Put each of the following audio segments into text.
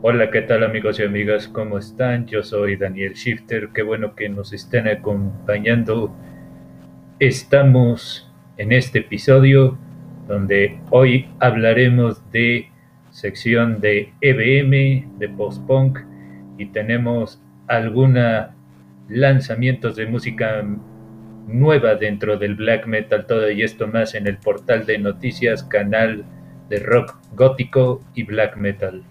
Hola, ¿qué tal amigos y amigas? ¿Cómo están? Yo soy Daniel Shifter, qué bueno que nos estén acompañando. Estamos en este episodio donde hoy hablaremos de sección de EBM, de post-punk y tenemos algunos lanzamientos de música nueva dentro del black metal, todo y esto más en el portal de noticias, canal de rock gótico y black metal.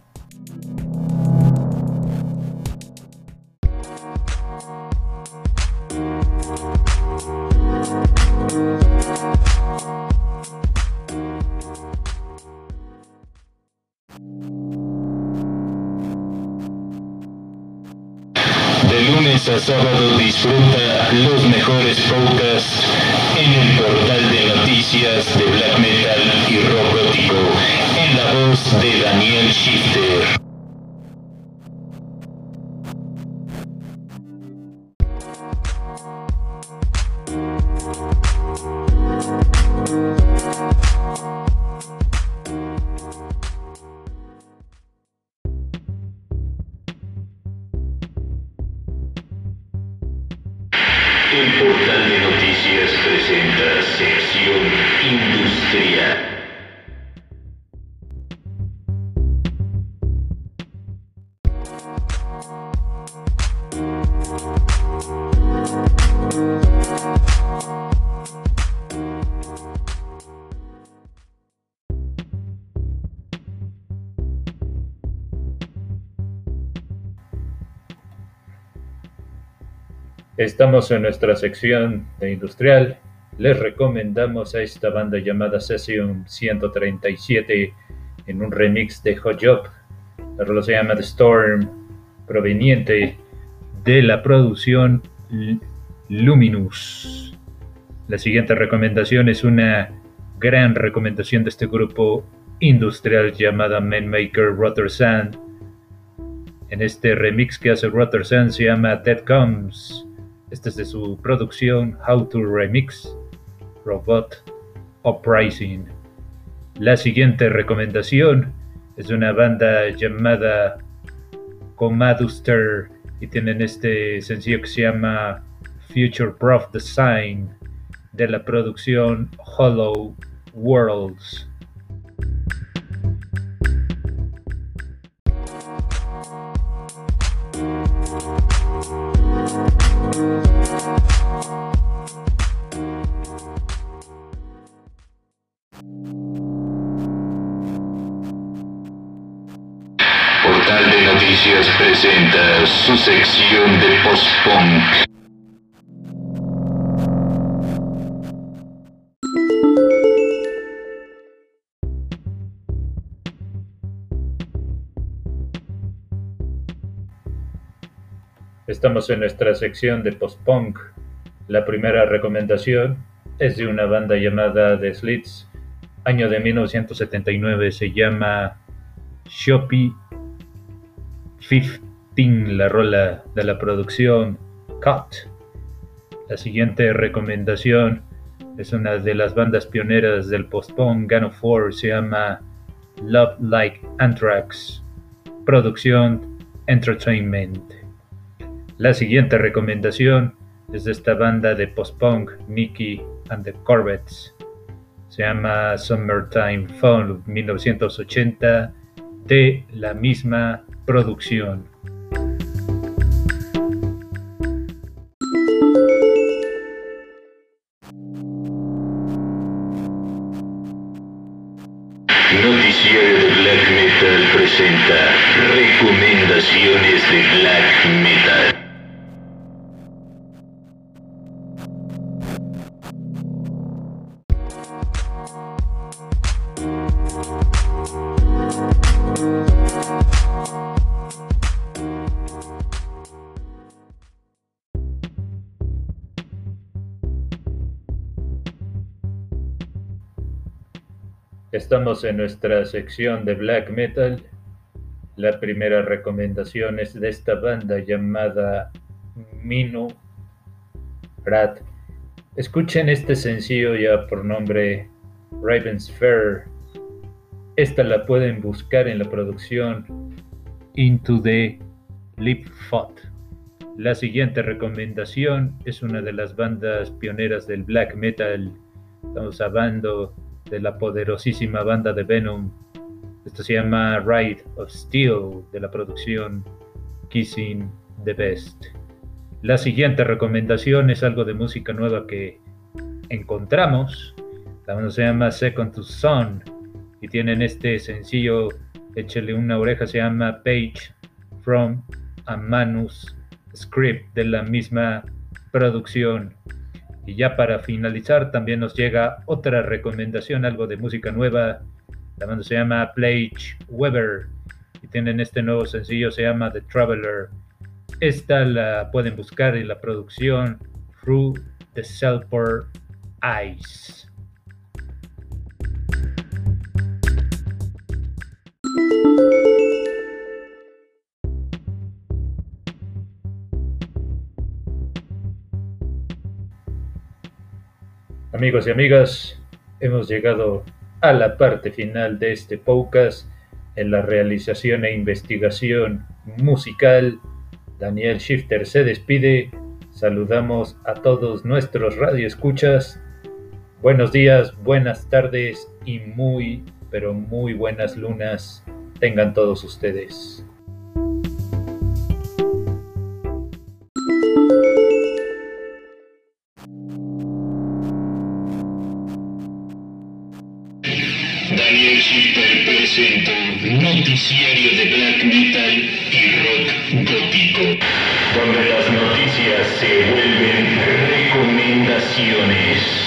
A sábado disfruta los mejores podcasts en el portal de noticias de black metal y rock en la voz de Daniel Shifter. El portal de noticias presenta sección industrial. Estamos en nuestra sección de industrial. Les recomendamos a esta banda llamada Session 137 en un remix de Hot Job. Rola se llama The Storm, proveniente de la producción Luminous. La siguiente recomendación es una gran recomendación de este grupo industrial llamada Manmaker Rotter Sand. En este remix que hace Rotter Sand se llama Dead Comes esta es de su producción How to Remix Robot Uprising. La siguiente recomendación es de una banda llamada Comaduster y tienen este sencillo que se llama Future Proof Design de la producción Hollow Worlds. Portal de Noticias presenta su sección de post-punk. Estamos en nuestra sección de post-punk. La primera recomendación es de una banda llamada The Slits, año de 1979, se llama Shopee 15, la rola de la producción Cut. La siguiente recomendación es una de las bandas pioneras del post-punk of War, se llama Love Like Anthrax, producción Entertainment. La siguiente recomendación es de esta banda de post-punk, Mickey and the Corvettes. Se llama Summertime Fun 1980 de la misma producción. Noticiero de Black Metal presenta recomendaciones de Black Metal. Estamos en nuestra sección de black metal. La primera recomendación es de esta banda llamada Minu Rat. Escuchen este sencillo ya por nombre Raven's Fair. Esta la pueden buscar en la producción Into the Lip Fought. La siguiente recomendación es una de las bandas pioneras del black metal. Estamos hablando de la poderosísima banda de Venom. Esto se llama Ride of Steel de la producción Kissing the Best. La siguiente recomendación es algo de música nueva que encontramos. La banda se llama Second to Sun y tienen este sencillo, échale una oreja, se llama Page from a Manus script de la misma producción. Y ya para finalizar, también nos llega otra recomendación, algo de música nueva. La banda se llama Plage Weber y tienen este nuevo sencillo, se llama The Traveler. Esta la pueden buscar en la producción Through the Selper Eyes. Amigos y amigas, hemos llegado a la parte final de este podcast en la realización e investigación musical. Daniel Shifter se despide. Saludamos a todos nuestros radioescuchas. Buenos días, buenas tardes y muy, pero muy buenas lunas tengan todos ustedes. Donde las noticias se vuelven recomendaciones.